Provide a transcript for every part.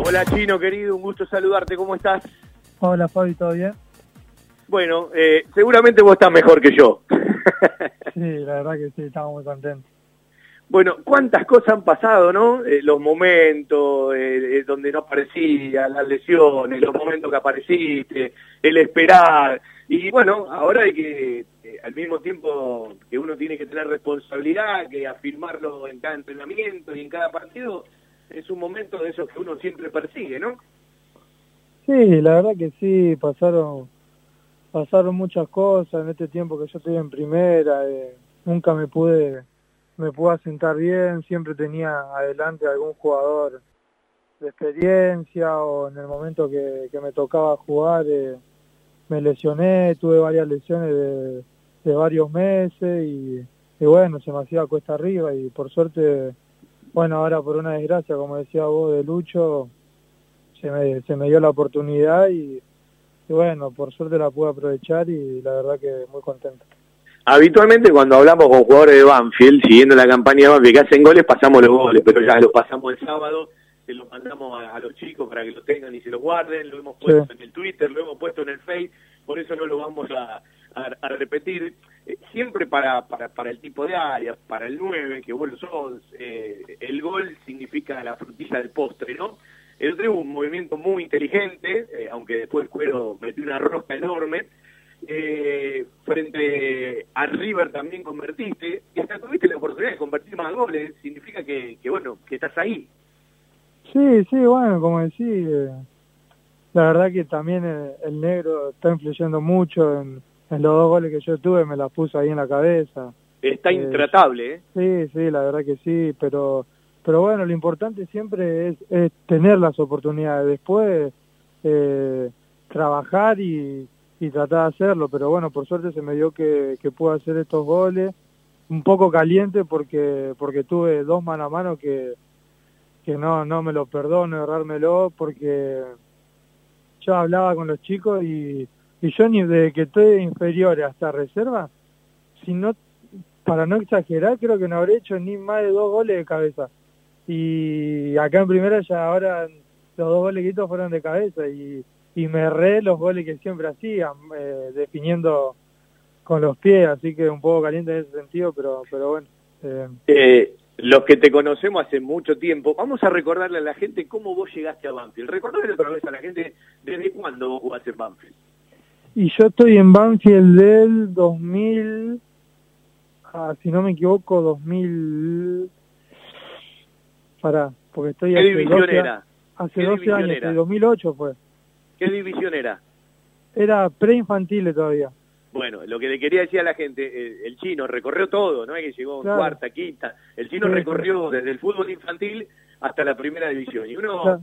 Hola Chino, querido, un gusto saludarte, ¿cómo estás? Hola Fabi, ¿todo bien? Bueno, eh, seguramente vos estás mejor que yo. sí, la verdad que sí, estamos muy contentos. Bueno, cuántas cosas han pasado, ¿no? Eh, los momentos eh, donde no aparecía, las lesiones, los momentos que apareciste, el esperar. Y bueno, ahora hay que, al mismo tiempo que uno tiene que tener responsabilidad, que afirmarlo en cada entrenamiento y en cada partido, es un momento de esos que uno siempre persigue, ¿no? Sí, la verdad que sí, pasaron pasaron muchas cosas en este tiempo que yo estoy en primera, eh, nunca me pude me pude asentar bien, siempre tenía adelante algún jugador de experiencia o en el momento que, me tocaba jugar eh, me lesioné, tuve varias lesiones de, de varios meses y, y, bueno, se me hacía cuesta arriba y por suerte bueno, ahora por una desgracia, como decía vos, de Lucho, se me, se me dio la oportunidad y, bueno, por suerte la pude aprovechar y la verdad que muy contento. Habitualmente cuando hablamos con jugadores de Banfield, siguiendo la campaña de Banfield, que hacen goles, pasamos los goles, pero ya los pasamos el sábado, se los mandamos a, los chicos para que los tengan y se los guarden, lo hemos puesto en el Twitter, lo hemos puesto en el Face, por eso no lo vamos a, a, repetir, eh, siempre para, para, para el tipo de área, para el 9, que lo sos, eh, el gol significa la frutilla del postre, ¿no? El otro un movimiento muy inteligente, eh, aunque después Cuero metió una rosca enorme, frente a River también convertiste, y hasta tuviste la oportunidad de convertir más goles, significa que, que bueno, que estás ahí. Sí, sí, bueno, como decís, la verdad que también el negro está influyendo mucho en, en los dos goles que yo tuve me la puso ahí en la cabeza. Está eh, intratable, ¿eh? Sí, sí, la verdad que sí, pero pero bueno, lo importante siempre es, tener las oportunidades, después eh, trabajar y, y, tratar de hacerlo, pero bueno, por suerte se me dio que, que pude hacer estos goles, un poco caliente porque porque tuve dos mano a mano que, que no, no me lo perdono errármelo porque yo hablaba con los chicos y y yo ni de que estoy inferior hasta reserva, si no, para no exagerar, creo que no habré hecho ni más de dos goles de cabeza. Y acá en primera ya ahora los dos goles que fueron de cabeza y, y me erré los goles que siempre hacía, eh, definiendo con los pies, así que un poco caliente en ese sentido, pero, pero bueno. Eh. eh los que te conocemos hace mucho tiempo, vamos a recordarle a la gente cómo vos llegaste a Banfield. Recordale otra vez a la gente desde cuándo vos jugaste en Banfield. Y yo estoy en Banfield del 2000, ah, si no me equivoco, 2000... Pará, porque estoy ¿Qué división era? Hace 12 años, era? 2008 fue. ¿Qué división era? Era preinfantil todavía. Bueno, lo que le quería decir a la gente, el, chino recorrió todo, no es que llegó en cuarta, quinta, el chino recorrió desde el fútbol infantil hasta la primera división. Y uno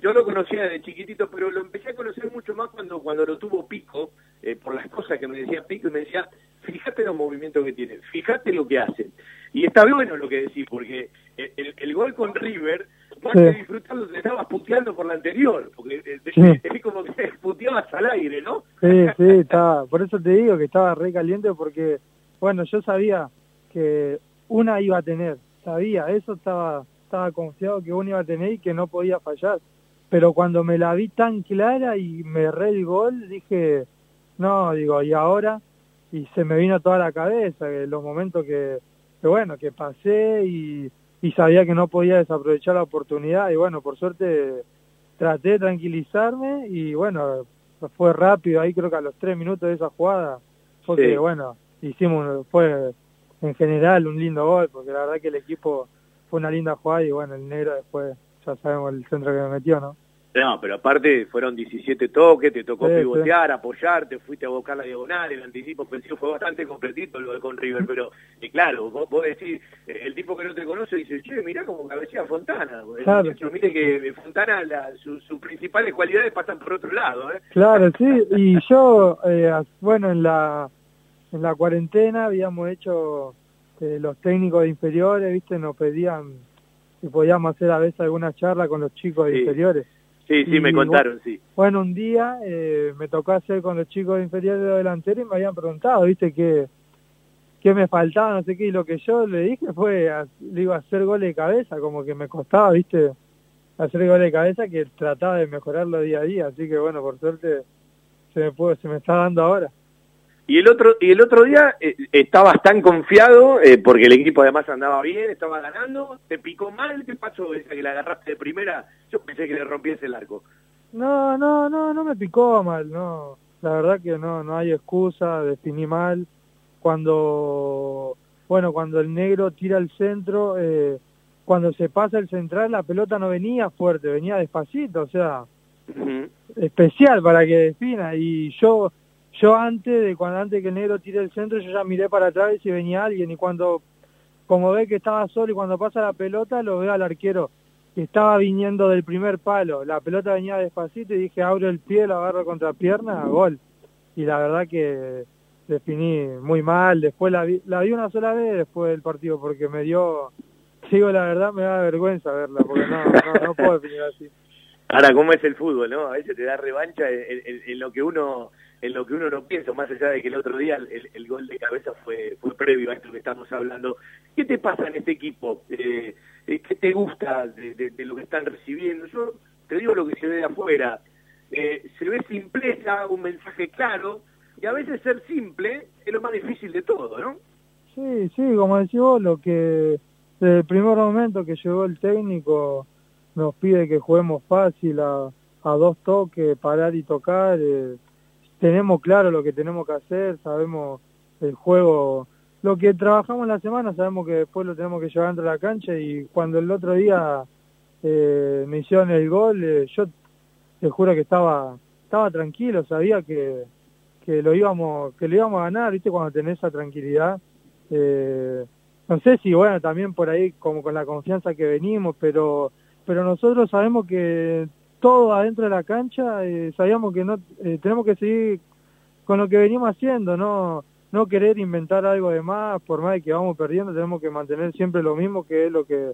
yo lo conocía desde chiquitito, pero lo empecé a conocer mucho más cuando, cuando lo tuvo Pico, eh, por las cosas que me decía Pico, y me decía, fíjate los movimientos que tienen, fíjate lo que hacen. Y está bueno lo que decís, porque el, gol con River, más que disfrutando, te estabas puteando por la anterior, porque eh, es como que puteabas al aire, ¿no? Sí, sí, estaba, por eso te digo que estaba re caliente, porque, bueno, yo sabía que una iba a tener, sabía, eso estaba estaba confiado que uno iba a tener y que no podía fallar. Pero cuando me la vi tan clara y me erré el gol, dije, no, digo, y ahora, y se me vino toda la cabeza, que los momentos que, bueno, que pasé y, y sabía que no podía desaprovechar la oportunidad, y bueno, por suerte traté de tranquilizarme y bueno, fue rápido, ahí creo que a los tres minutos de esa jugada, porque bueno, hicimos, fue en general un lindo gol, porque la verdad que el equipo fue una linda jugada y bueno, el negro después ya sabemos el centro que me metió, ¿no? No, pero aparte fueron 17 toques, te tocó pivotear, apoyarte, fuiste a buscar la diagonal, el anticipo ofensivo fue bastante completito lo de con River, pero y claro, vos, vos, decís, eh, el tipo que no te conoce dice, che, mirá como cabecea Fontana. Claro. mire que Fontana, la, sus principales cualidades pasan por otro lado. ¿eh? Claro, sí, y yo, eh, bueno, en la, en la cuarentena habíamos hecho este, los técnicos de inferiores, viste, nos pedían si podíamos hacer a veces alguna charla con los chicos de inferiores. Sí, sí, me contaron, sí. Bueno, un día eh, me tocó hacer con los chicos de inferiores de delantero y me habían preguntado, viste, qué, qué me faltaba, no sé qué, y lo que yo le dije fue, digo, hacer goles de cabeza, como que me costaba, viste, hacer goles de cabeza que trataba de mejorarlo día a día, así que bueno, por suerte se me, puede, se me está dando ahora. Y el otro y el otro día eh, estabas tan confiado eh, porque el equipo además andaba bien, estaba ganando, te picó mal, ¿qué pasó esa que la agarraste de primera? Yo pensé que le rompiese el arco. No, no, no, no me picó mal, no. La verdad que no, no hay excusa, definí mal. Cuando, bueno, cuando el negro tira al centro, eh, cuando se pasa el central, la pelota no venía fuerte, venía despacito, o sea, especial para que defina. Y yo yo antes de cuando antes que el negro tire el centro, yo ya miré para atrás y si venía alguien y cuando como ve que estaba solo y cuando pasa la pelota lo veo al arquero que estaba viniendo del primer palo, la pelota venía despacito y dije abro el pie, lo agarro contra pierna, gol. Y la verdad que definí muy mal, después la vi, la vi una sola vez después del partido porque me dio, digo la verdad me da vergüenza verla porque no, no, puedo definir así. Ahora, ¿cómo es el fútbol, no? A veces te da revancha en lo que uno en lo que uno no piensa, más allá de que el otro día el, gol de cabeza fue, fue previo a esto que estamos hablando. ¿Qué te pasa en este equipo? Eh, eh, ¿Qué te gusta de, lo que están recibiendo? Yo te digo lo que se ve de afuera. Eh, se ve simpleza, un mensaje claro, y a veces ser simple es lo más difícil de todo, ¿no? Sí, sí, como decís vos, lo que desde el primer momento que llegó el técnico nos pide que juguemos fácil a, a dos toques, parar y tocar. Eh, tenemos claro lo que tenemos que hacer, sabemos el juego, lo que trabajamos la semana, sabemos que después lo tenemos que llevar dentro de la cancha y cuando el otro día eh, me hicieron el gol, eh, yo te juro que estaba estaba tranquilo, sabía que, que lo íbamos que lo íbamos a ganar, viste cuando tenés esa tranquilidad. Eh, no sé si bueno también por ahí como con la confianza que venimos, pero pero nosotros sabemos que todo adentro de la cancha, eh, sabíamos que no eh, tenemos que seguir con lo que venimos haciendo, no no querer inventar algo de más, por más de que vamos perdiendo, tenemos que mantener siempre lo mismo que es lo que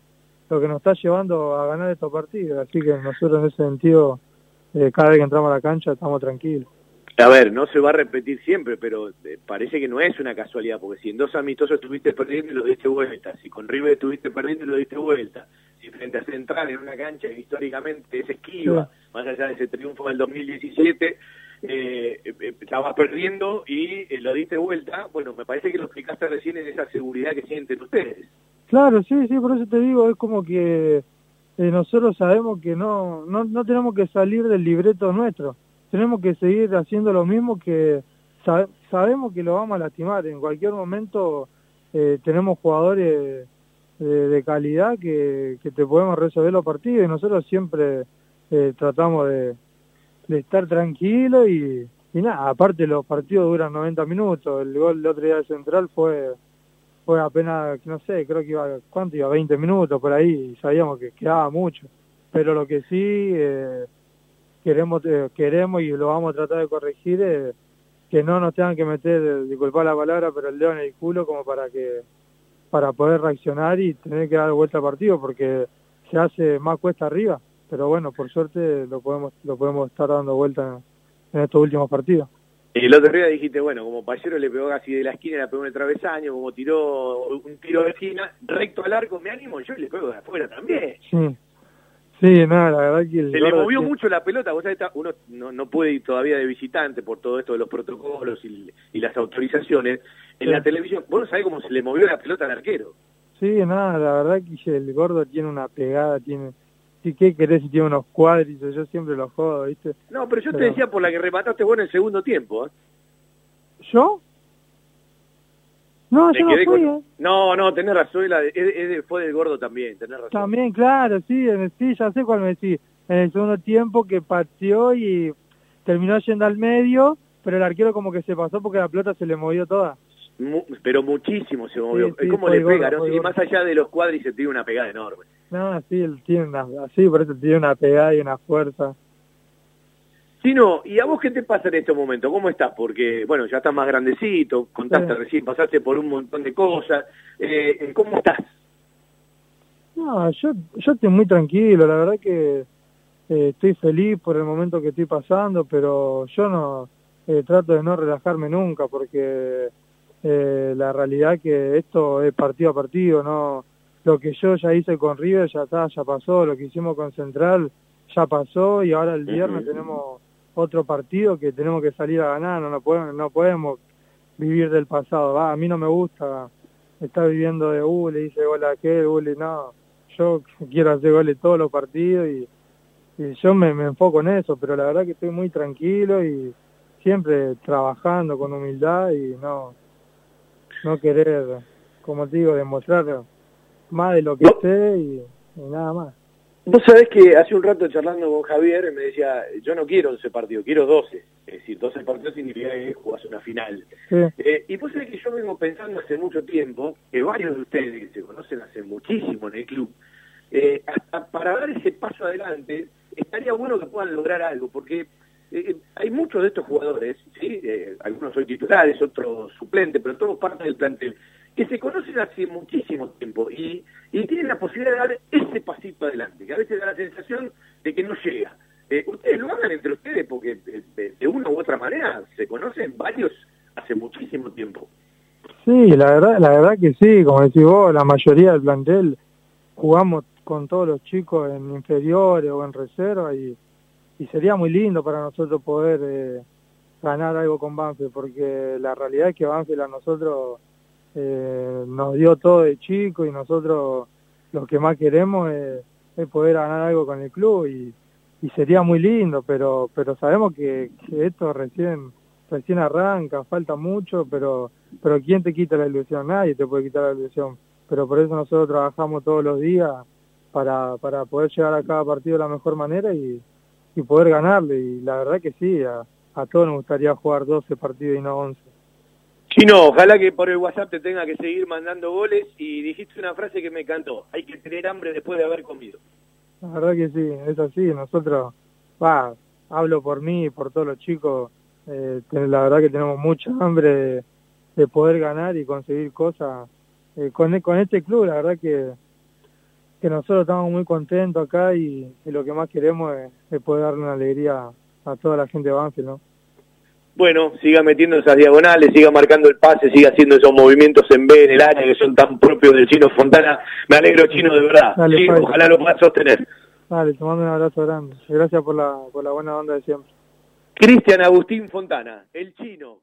lo que nos está llevando a ganar estos partidos, así que nosotros en ese sentido eh, cada vez que entramos a la cancha estamos tranquilos. A ver, no se va a repetir siempre, pero parece que no es una casualidad, porque si en dos amistosos estuviste perdiendo y lo diste vuelta, si con River estuviste perdiendo y lo diste vuelta, frente a Central en una cancha que históricamente es esquiva, más allá de ese triunfo del 2017, eh, eh, estabas perdiendo y eh, lo diste vuelta, bueno, me parece que lo explicaste recién en esa seguridad que sienten ustedes. Claro, sí, sí, por eso te digo, es como que nosotros sabemos que no, no, no tenemos que salir del libreto nuestro, tenemos que seguir haciendo lo mismo que sabemos que lo vamos a lastimar, en cualquier momento tenemos jugadores de, calidad que, que, te podemos resolver los partidos y nosotros siempre eh, tratamos de, de, estar tranquilos y, y nada, aparte los partidos duran 90 minutos, el gol de otro día de Central fue fue apenas, no sé, creo que iba, ¿cuánto iba? 20 minutos por ahí y sabíamos que quedaba mucho, pero lo que sí eh, queremos eh, queremos y lo vamos a tratar de corregir es que no nos tengan que meter, disculpa la palabra, pero el dedo en el culo como para que para poder reaccionar y tener que dar vuelta al partido porque se hace más cuesta arriba, pero bueno, por suerte lo podemos lo podemos estar dando vuelta en, estos últimos partidos. Y el otro día dijiste, bueno, como Payero le pegó casi de la esquina, le pegó en el travesaño, como tiró un tiro de esquina, recto al arco, me animo, yo le pego de afuera también. Sí, sí, nada, la verdad que... Se le movió mucho la pelota, vos sabés, uno no, no puede ir todavía de visitante por todo esto de los protocolos y, y las autorizaciones, en la televisión, vos no sabés cómo se le movió la pelota al arquero. Sí, nada, la verdad que el gordo tiene una pegada, tiene... Sí, ¿qué querés si tiene unos cuadritos? Yo siempre los jodo, ¿viste? No, pero yo te decía por la que remataste vos en el segundo tiempo, ¿eh? ¿Yo? No, yo no fui, ¿eh? No, no, tenés razón, la fue del gordo también, tenés razón. También, claro, sí, sí, ya sé cuál me decís. En el segundo tiempo que pateó y terminó yendo al medio, pero el arquero como que se pasó porque la pelota se le movió toda pero muchísimo se movió. es como le pega, ¿no? Y más allá de los se tiene una pegada enorme. No, sí, él tiene una, así, por eso tiene una pegada y una fuerza. Sí, no, ¿y a vos qué te pasa en este momento? ¿Cómo estás? Porque, bueno, ya estás más grandecito, contaste recién, pasaste por un montón de cosas. Eh, ¿Cómo estás? No, yo, yo estoy muy tranquilo, la verdad que eh, estoy feliz por el momento que estoy pasando, pero yo no eh, trato de no relajarme nunca porque eh, la realidad que esto es partido a partido, no lo que yo ya hice con River ya está, ya pasó, lo que hicimos con Central ya pasó y ahora el viernes tenemos otro partido que tenemos que salir a ganar, no, no, podemos, no podemos vivir del pasado, va, a mí no me gusta estar viviendo de, uh, le hice gol a aquel, uh, no, yo quiero hacer goles todos los partidos y, yo me, me enfoco en eso, pero la verdad que estoy muy tranquilo y siempre trabajando con humildad y no, no querer, como te digo, demostrar más de lo que sé y, nada más. Vos sabés que hace un rato charlando con Javier me decía, yo no quiero 11 partidos, quiero 12. Es decir, 12 partidos significa que jugás una final. Eh, y vos sabés que yo vengo pensando hace mucho tiempo, que varios de ustedes que se conocen hace muchísimo en el club, eh, hasta para dar ese paso adelante, estaría bueno que puedan lograr algo, porque eh, eh, hay muchos de estos jugadores, ¿sí? algunos son titulares, otros suplentes, pero todos parte del plantel, que se conocen hace muchísimo tiempo y, y tienen la posibilidad de dar ese pasito adelante, que a veces da la sensación de que no llega. Eh, ustedes lo hagan entre ustedes porque de, de, una u otra manera se conocen varios hace muchísimo tiempo. Sí, la verdad, la verdad que sí, como decís vos, la mayoría del plantel jugamos con todos los chicos en inferiores o en reserva y, y sería muy lindo para nosotros poder eh, ganar algo con Banfield porque la realidad es que Banfield a nosotros eh, nos dio todo de chico y nosotros lo que más queremos es, poder ganar algo con el club y, sería muy lindo, pero pero sabemos que, esto recién recién arranca, falta mucho, pero pero quién te quita la ilusión, nadie te puede quitar la ilusión, pero por eso nosotros trabajamos todos los días para para poder llegar a cada partido de la mejor manera y, y poder ganarle y la verdad que sí, a, a todos nos gustaría jugar 12 partidos y no 11. Chino, ojalá que por el WhatsApp te tenga que seguir mandando goles y dijiste una frase que me encantó, hay que tener hambre después de haber comido. La verdad que sí, es así, nosotros, va, hablo por mí y por todos los chicos, eh, la verdad que tenemos mucha hambre de, poder ganar y conseguir cosas eh, con, este club, la verdad que, que nosotros estamos muy contentos acá y, lo que más queremos es, poder darle una alegría a toda la gente de Banfield, ¿no? Bueno, siga metiendo esas diagonales, siga marcando el pase, siga haciendo esos movimientos en B en el área que son tan propios del Chino Fontana. Me alegro, Chino, de verdad. ojalá lo puedas sostener. Dale, te mando un abrazo grande. Gracias por la, por la buena onda de siempre. Cristian Agustín Fontana, el Chino.